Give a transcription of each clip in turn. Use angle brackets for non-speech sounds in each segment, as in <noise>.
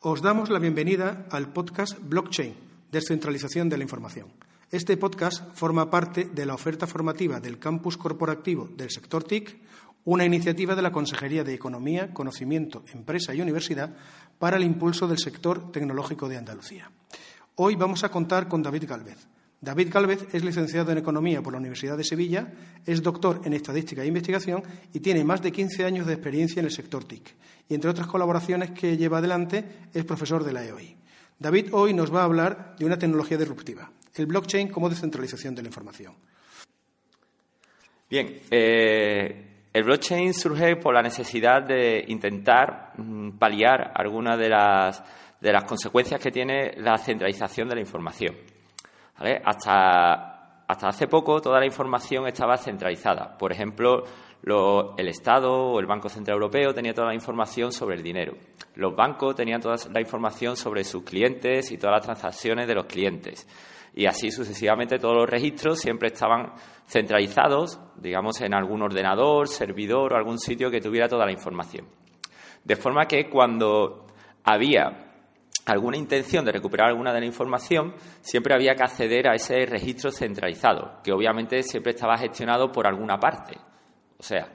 Os damos la bienvenida al podcast Blockchain, Descentralización de la Información. Este podcast forma parte de la oferta formativa del campus corporativo del sector TIC, una iniciativa de la Consejería de Economía, Conocimiento, Empresa y Universidad para el impulso del sector tecnológico de Andalucía. Hoy vamos a contar con David Galvez. David Galvez es licenciado en Economía por la Universidad de Sevilla, es doctor en Estadística e Investigación y tiene más de 15 años de experiencia en el sector TIC. Y entre otras colaboraciones que lleva adelante, es profesor de la EOI. David hoy nos va a hablar de una tecnología disruptiva, el blockchain como descentralización de la información. Bien, eh, el blockchain surge por la necesidad de intentar mm, paliar algunas de las, de las consecuencias que tiene la centralización de la información. Hasta, hace poco toda la información estaba centralizada. Por ejemplo, el Estado o el Banco Central Europeo tenía toda la información sobre el dinero. Los bancos tenían toda la información sobre sus clientes y todas las transacciones de los clientes. Y así sucesivamente todos los registros siempre estaban centralizados, digamos, en algún ordenador, servidor o algún sitio que tuviera toda la información. De forma que cuando había alguna intención de recuperar alguna de la información, siempre había que acceder a ese registro centralizado, que obviamente siempre estaba gestionado por alguna parte. O sea,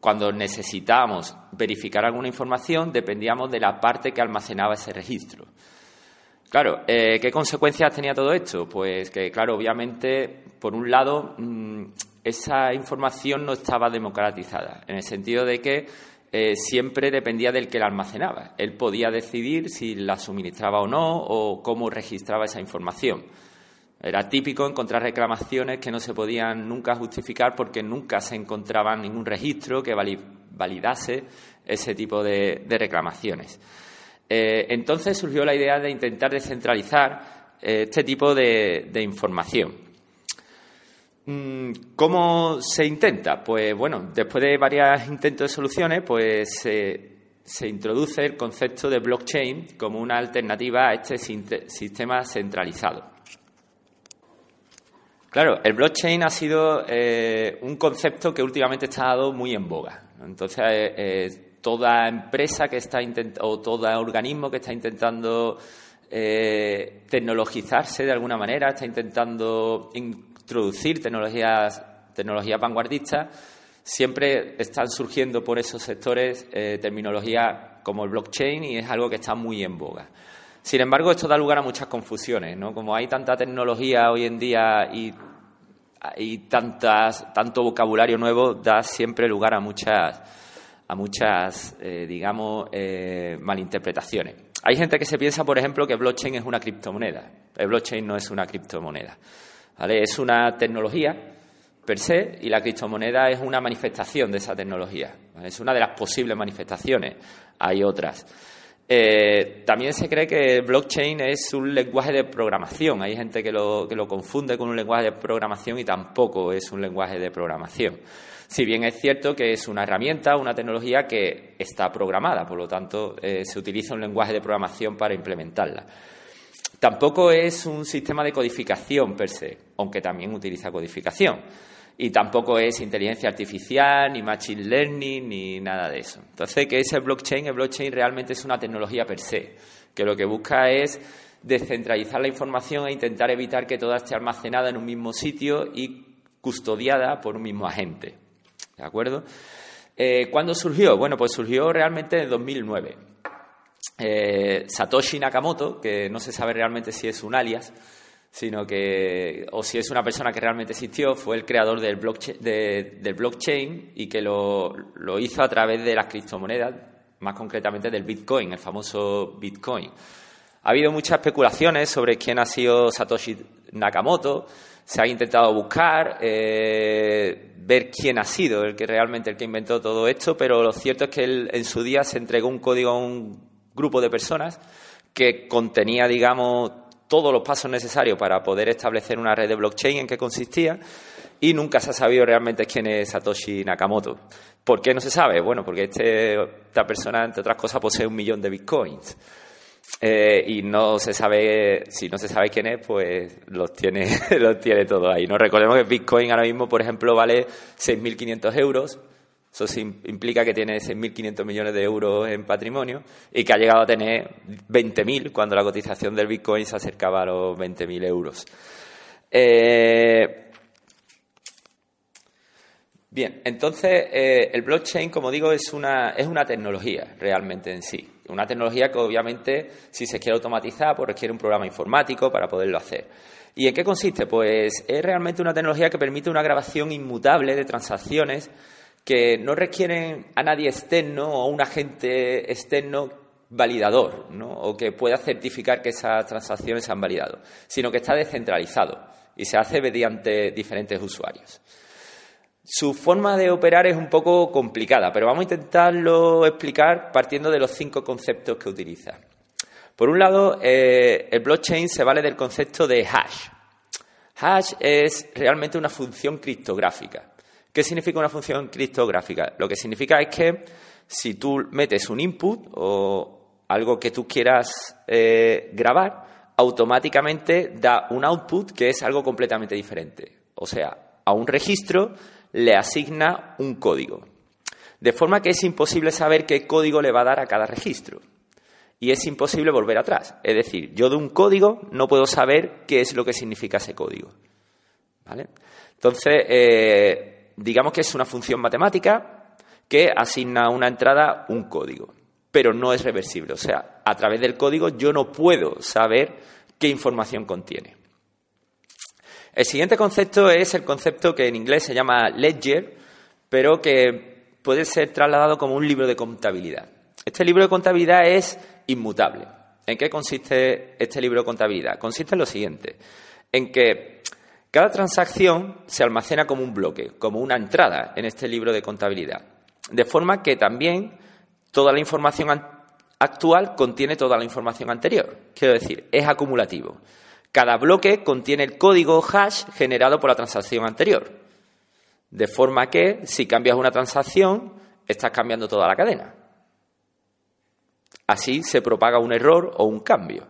cuando necesitábamos verificar alguna información, dependíamos de la parte que almacenaba ese registro. Claro, eh, ¿qué consecuencias tenía todo esto? Pues que, claro, obviamente, por un lado, mm, esa información no estaba democratizada, en el sentido de que eh, siempre dependía del que la almacenaba. Él podía decidir si la suministraba o no o cómo registraba esa información. Era típico encontrar reclamaciones que no se podían nunca justificar porque nunca se encontraba ningún registro que validase ese tipo de, reclamaciones. Eh, entonces surgió la idea de intentar descentralizar eh, este tipo de información. Mm, ¿Cómo se intenta? Pues bueno, después de varios intentos de soluciones, pues se introduce el concepto de blockchain como una alternativa a este sistema centralizado. Claro, el blockchain ha sido eh, un concepto que últimamente está dado muy en boga. Entonces, eh, eh, toda empresa que está o todo organismo que está intentando tecnologizarse de alguna manera, está intentando introducir tecnologías, tecnologías vanguardistas, siempre están surgiendo por esos sectores eh, terminologías como el blockchain y es algo que está muy en boga. Sin embargo, esto da lugar a muchas confusiones, ¿no? Como hay tanta tecnología hoy en día y, tantas, tanto vocabulario nuevo, da siempre lugar a muchas, a muchas eh, digamos, eh, malinterpretaciones. Hay gente que se piensa, por ejemplo, que blockchain es una criptomoneda. El blockchain no es una criptomoneda. Es una tecnología per se y la criptomoneda es una manifestación de esa tecnología. Es una de las posibles manifestaciones. Hay otras. Eh, también se cree que blockchain es un lenguaje de programación. Hay gente que lo, confunde con un lenguaje de programación y tampoco es un lenguaje de programación. Si bien es cierto que es una herramienta, una tecnología que está programada, por lo tanto eh, se utiliza un lenguaje de programación para implementarla. Tampoco es un sistema de codificación per se, aunque también utiliza codificación. Y tampoco es inteligencia artificial, ni machine learning, ni nada de eso. Entonces, ¿qué es el blockchain? El blockchain realmente es una tecnología per se, que lo que busca es descentralizar la información e intentar evitar que toda esté almacenada en un mismo sitio y custodiada por un mismo agente. ¿De acuerdo? Eh, ¿Cuándo surgió? Bueno, pues surgió realmente en 2009. Eh, Satoshi Nakamoto, que no se sabe realmente si es un alias, sino que, o si es una persona que realmente existió, fue el creador del blockchain, y que lo, hizo a través de las criptomonedas, más concretamente del Bitcoin, el famoso Bitcoin. Ha habido muchas especulaciones sobre quién ha sido Satoshi Nakamoto. Se ha intentado buscar, eh, ver quién ha sido el que realmente el que inventó todo esto, pero lo cierto es que él en su día se entregó un código a un grupo de personas que contenía, digamos, todos los pasos necesarios para poder establecer una red de blockchain en qué consistía y nunca se ha sabido realmente quién es Satoshi Nakamoto. ¿Por qué no se sabe? Bueno, porque este, esta persona, entre otras cosas, posee un millón de bitcoins. Eh, y no se sabe, si no se sabe quién es, pues los tiene, <laughs> los tiene todos ahí. ¿no? Recordemos que Bitcoin ahora mismo, por ejemplo, vale 6.500 euros. Eso implica que tiene 6.500 millones de euros en patrimonio y que ha llegado a tener 20.000 cuando la cotización del Bitcoin se acercaba a los 20.000 euros. Eh, Bien, entonces eh, el blockchain, como digo, es una, es una tecnología realmente en sí. Una tecnología que obviamente, si se quiere automatizar, pues requiere un programa informático para poderlo hacer. ¿Y en qué consiste? Pues es realmente una tecnología que permite una grabación inmutable de transacciones que no requieren a nadie externo o a un agente externo validador, ¿no? o que pueda certificar que esas transacciones se han validado, sino que está descentralizado y se hace mediante diferentes usuarios. Su forma de operar es un poco complicada, pero vamos a intentarlo explicar partiendo de los cinco conceptos que utiliza. Por un lado, eh, el blockchain se vale del concepto de hash. Hash es realmente una función criptográfica. ¿Qué significa una función criptográfica? Lo que significa es que si tú metes un input o algo que tú quieras eh, grabar, automáticamente da un output que es algo completamente diferente. O sea, a un registro le asigna un código. De forma que es imposible saber qué código le va a dar a cada registro. Y es imposible volver atrás. Es decir, yo de un código no puedo saber qué es lo que significa ese código. Entonces, eh, digamos que es una función matemática que asigna a una entrada un código, pero no es reversible. O sea, a través del código yo no puedo saber qué información contiene. El siguiente concepto es el concepto que en inglés se llama ledger, pero que puede ser trasladado como un libro de contabilidad. Este libro de contabilidad es inmutable. ¿En qué consiste este libro de contabilidad? Consiste en lo siguiente, en que cada transacción se almacena como un bloque, como una entrada en este libro de contabilidad, de forma que también toda la información actual contiene toda la información anterior. Quiero decir, es acumulativo. Cada bloque contiene el código hash generado por la transacción anterior. De forma que si cambias una transacción, estás cambiando toda la cadena. Así se propaga un error o un cambio.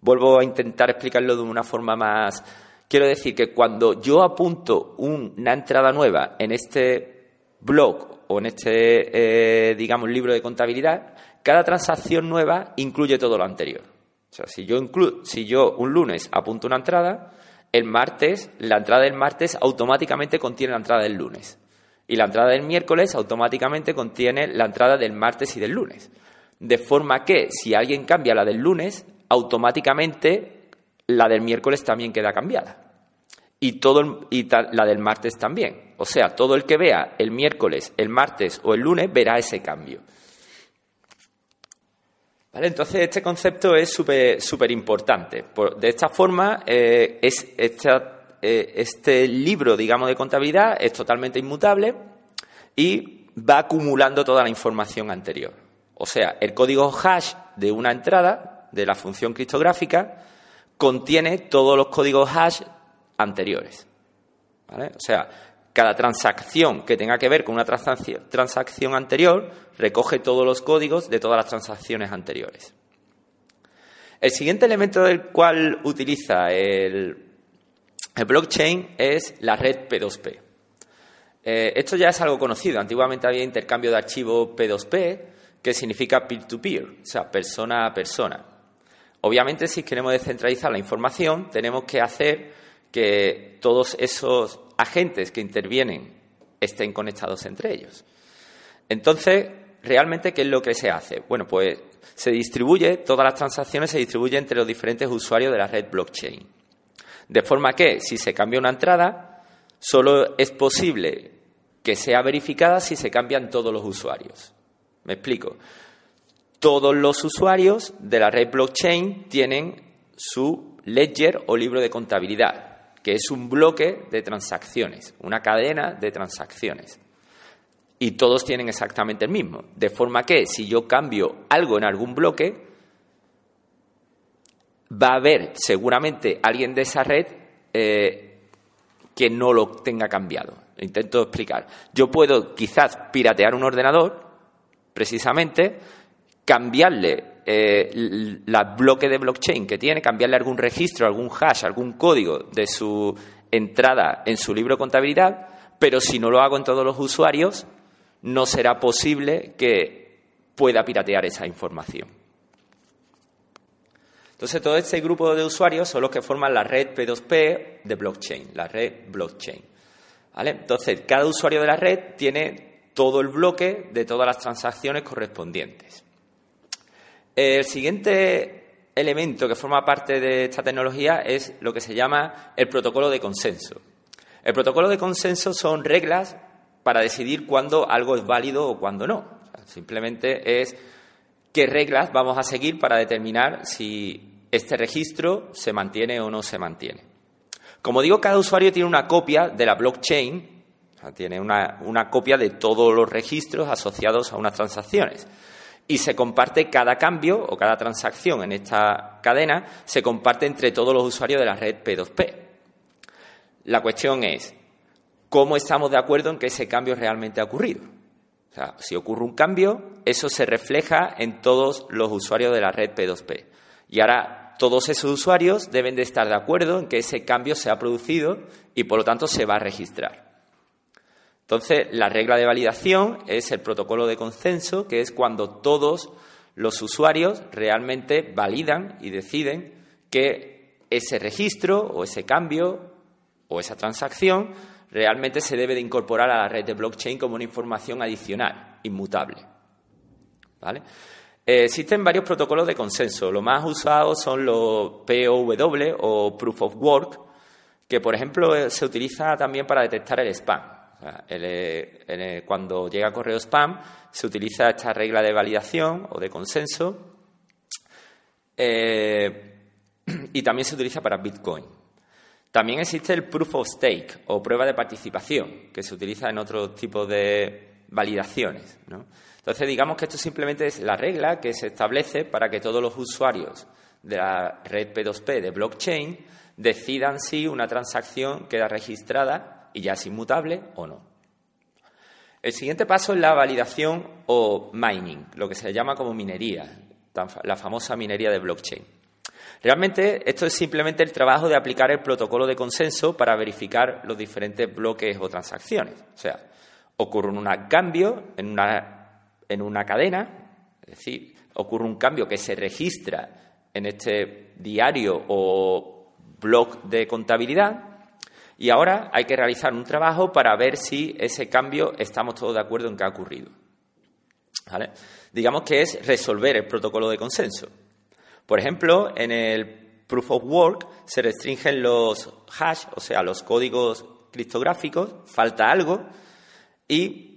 Vuelvo a intentar explicarlo de una forma más. Quiero decir que cuando yo apunto una entrada nueva en este blog o en este, eh, digamos, libro de contabilidad, cada transacción nueva incluye todo lo anterior. O sea, si yo, si yo un lunes apunto una entrada, el martes, la entrada del martes automáticamente contiene la entrada del lunes. Y la entrada del miércoles automáticamente contiene la entrada del martes y del lunes. De forma que si alguien cambia la del lunes, automáticamente la del miércoles también queda cambiada. Y, todo y la del martes también. O sea, todo el que vea el miércoles, el martes o el lunes verá ese cambio. Entonces, este concepto es súper importante. De esta forma, eh, es eh, este libro, digamos, de contabilidad es totalmente inmutable y va acumulando toda la información anterior. O sea, el código hash de una entrada de la función criptográfica contiene todos los códigos hash anteriores. O sea, cada transacción que tenga que ver con una transacción anterior recoge todos los códigos de todas las transacciones anteriores. El siguiente elemento del cual utiliza el, blockchain es la red P2P. Eh, esto ya es algo conocido. Antiguamente había intercambio de archivos P2P, que significa peer-to-peer, -peer, o sea, persona a persona. Obviamente, si queremos descentralizar la información, tenemos que hacer que todos esos agentes que intervienen estén conectados entre ellos. Entonces, realmente, ¿qué es lo que se hace? Bueno, pues se distribuye, todas las transacciones se distribuyen entre los diferentes usuarios de la red blockchain. De forma que, si se cambia una entrada, solo es posible que sea verificada si se cambian todos los usuarios. Me explico. Todos los usuarios de la red blockchain tienen su ledger o libro de contabilidad que es un bloque de transacciones, una cadena de transacciones. y todos tienen exactamente el mismo. De forma que si yo cambio algo en algún bloque, va a haber seguramente alguien de esa red eh, que no lo tenga cambiado. intento explicar. Yo puedo quizás piratear un ordenador, precisamente, cambiarle eh, el bloque de blockchain que tiene, cambiarle algún registro, algún hash, algún código de su entrada en su libro de contabilidad, pero si no lo hago en todos los usuarios, no será posible que pueda piratear esa información. Entonces, todo este grupo de usuarios son los que forman la red P2P de blockchain, la red blockchain. Entonces, cada usuario de la red tiene todo el bloque de todas las transacciones correspondientes. El siguiente elemento que forma parte de esta tecnología es lo que se llama el protocolo de consenso. El protocolo de consenso son reglas para decidir cuándo algo es válido o cuándo no. simplemente es qué reglas vamos a seguir para determinar si este registro se mantiene o no se mantiene. Como digo, cada usuario tiene una copia de la blockchain, tiene una, una copia de todos los registros asociados a unas transacciones y se comparte cada cambio o cada transacción en esta cadena, se comparte entre todos los usuarios de la red P2P. La cuestión es, ¿cómo estamos de acuerdo en que ese cambio realmente ha ocurrido? O sea, si ocurre un cambio, eso se refleja en todos los usuarios de la red P2P. Y ahora todos esos usuarios deben de estar de acuerdo en que ese cambio se ha producido y por lo tanto se va a registrar. Entonces, la regla de validación es el protocolo de consenso, que es cuando todos los usuarios realmente validan y deciden que ese registro o ese cambio o esa transacción realmente se debe de incorporar a la red de blockchain como una información adicional, inmutable. ¿Vale? Eh, existen varios protocolos de consenso. Los más usados son los POW o Proof of Work, que por ejemplo eh, se utiliza también para detectar el spam. Eh, cuando llega correo spam, se utiliza esta regla de validación o de consenso. <clears throat> y también se utiliza para Bitcoin. También existe el Proof of Stake o prueba de participación, que se utiliza en otro tipo de validaciones. Entonces, digamos que esto simplemente es la regla que se establece para que todos los usuarios de la red P2P de blockchain decidan si una transacción queda registrada y ya es inmutable o no. El siguiente paso es la validación o mining, lo que se llama como minería, la famosa minería de blockchain. Realmente esto es simplemente el trabajo de aplicar el protocolo de consenso para verificar los diferentes bloques o transacciones. O sea, ocurre un cambio en una en una cadena, es decir, ocurre un cambio que se registra en este diario o blog de contabilidad y ahora hay que realizar un trabajo para ver si ese cambio estamos todos de acuerdo en que ha ocurrido. Digamos que es resolver el protocolo de consenso. Por ejemplo, en el Proof of Work se restringen los hash, o sea, los códigos criptográficos, falta algo y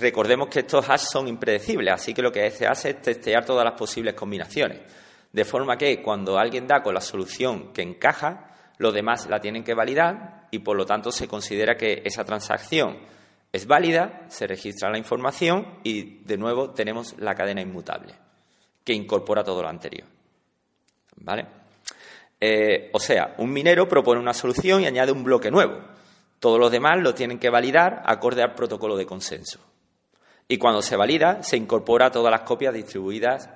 Recordemos que estos hash son impredecibles, así que lo que se hace es testear todas las posibles combinaciones. De forma que cuando alguien da con la solución que encaja, los demás la tienen que validar y por lo tanto se considera que esa transacción es válida, se registra la información y de nuevo tenemos la cadena inmutable, que incorpora todo lo anterior. ¿Vale? Eh, o sea, un minero propone una solución y añade un bloque nuevo. Todos los demás lo tienen que validar acorde al protocolo de consenso. Y cuando se valida, se incorpora todas las copias distribuidas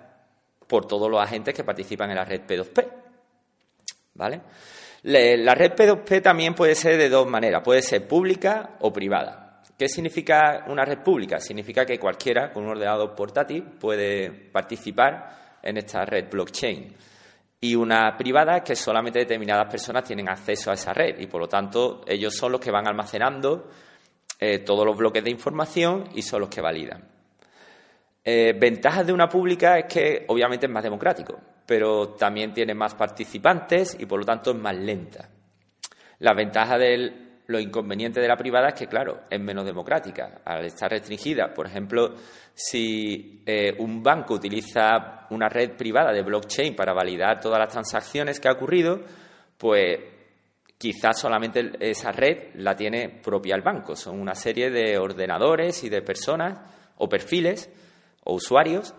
por todos los agentes que participan en la red P2P. ¿Vale? La red P2P también puede ser de dos maneras, puede ser pública o privada. ¿Qué significa una red pública? Significa que cualquiera con un ordenador portátil puede participar en esta red blockchain. Y una privada es que solamente determinadas personas tienen acceso a esa red y por lo tanto ellos son los que van almacenando eh, todos los bloques de información y son los que validan. Eh, ventajas de una pública es que obviamente es más democrático, pero también tiene más participantes y por lo tanto es más lenta. La ventaja de lo inconveniente de la privada es que, claro, es menos democrática. Al estar restringida, por ejemplo, si eh, un banco utiliza una red privada de blockchain para validar todas las transacciones que ha ocurrido, pues quizás solamente esa red la tiene propia el banco. Son una serie de ordenadores y de personas o perfiles o usuarios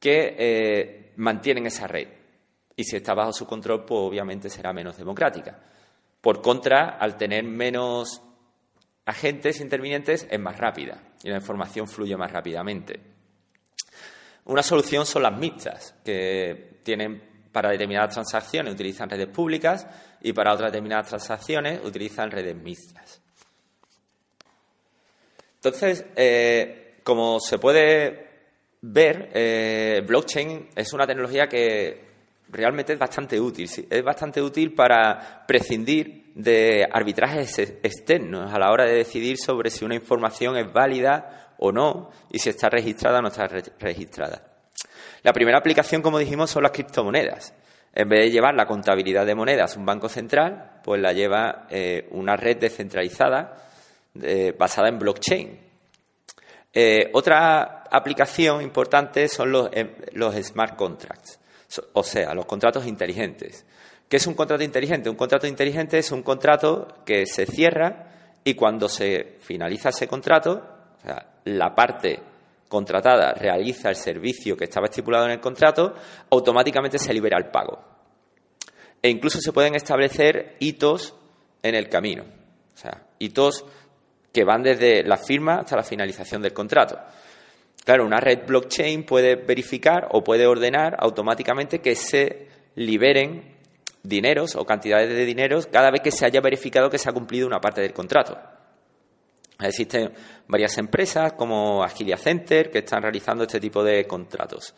que eh, mantienen esa red. Y si está bajo su control, pues obviamente será menos democrática. Por contra, al tener menos agentes intervinientes, es más rápida y la información fluye más rápidamente. Una solución son las mixtas, que tienen para determinadas transacciones utilizan redes públicas y para otras determinadas transacciones utilizan redes mixtas. Entonces, eh, como se puede ver, eh, blockchain es una tecnología que realmente es bastante útil. Es bastante útil para prescindir de arbitrajes externos a la hora de decidir sobre si una información es válida o no y si está registrada o no está registrada. La primera aplicación, como dijimos, son las criptomonedas. En vez de llevar la contabilidad de monedas un banco central, pues la lleva eh, una red descentralizada eh, basada en blockchain. Eh, otra aplicación importante son los, los smart contracts, o sea, los contratos inteligentes. ¿Qué es un contrato inteligente? Un contrato inteligente es un contrato que se cierra y cuando se finaliza ese contrato, o sea, la parte contratada realiza el servicio que estaba estipulado en el contrato, automáticamente se libera el pago. E incluso se pueden establecer hitos en el camino. O sea, hitos que van desde la firma hasta la finalización del contrato. Claro, una red blockchain puede verificar o puede ordenar automáticamente que se liberen dineros o cantidades de dineros cada vez que se haya verificado que se ha cumplido una parte del contrato. Existen varias empresas como Agilia Center que están realizando este tipo de contratos.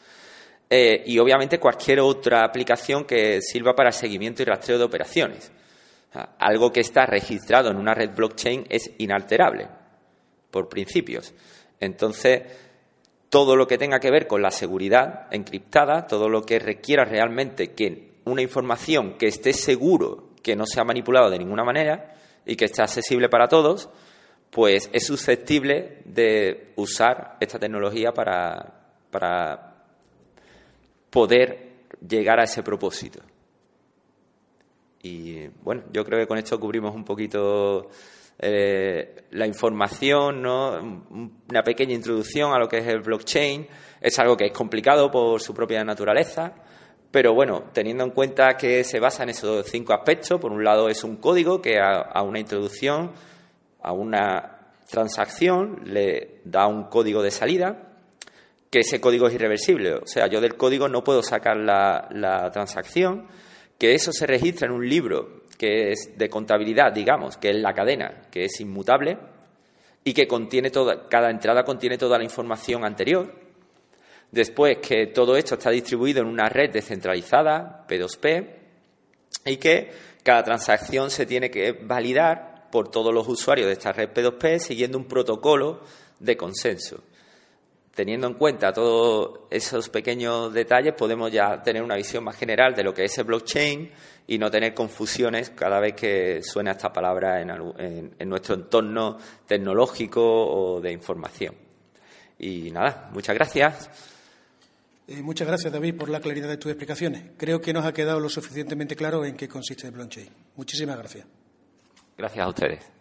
Eh, y obviamente cualquier otra aplicación que sirva para seguimiento y rastreo de operaciones. Algo que está registrado en una red blockchain es inalterable, por principios. Entonces, todo lo que tenga que ver con la seguridad encriptada, todo lo que requiera realmente que una información que esté seguro que no se ha manipulado de ninguna manera y que esté accesible para todos, pues es susceptible de usar esta tecnología para, para poder llegar a ese propósito. Y bueno, yo creo que con esto cubrimos un poquito eh, la información, ¿no? una pequeña introducción a lo que es el blockchain. Es algo que es complicado por su propia naturaleza, pero bueno, teniendo en cuenta que se basa en esos cinco aspectos, por un lado es un código que a una introducción a una transacción le da un código de salida, que ese código es irreversible. O sea, yo del código no puedo sacar la, transacción, que eso se registra en un libro que es de contabilidad, digamos, que es la cadena, que es inmutable y que contiene toda, cada entrada contiene toda la información anterior. Después que todo esto está distribuido en una red descentralizada, P2P, y que cada transacción se tiene que validar por todos los usuarios de esta red P2P siguiendo un protocolo de consenso. Teniendo en cuenta todos esos pequeños detalles, podemos ya tener una visión más general de lo que es el blockchain y no tener confusiones cada vez que suena esta palabra en, nuestro entorno tecnológico o de información. Y nada, muchas gracias. Eh, muchas gracias, David, por la claridad de tus explicaciones. Creo que nos ha quedado lo suficientemente claro en qué consiste el blockchain. Muchísimas gracias. Gracias a ustedes.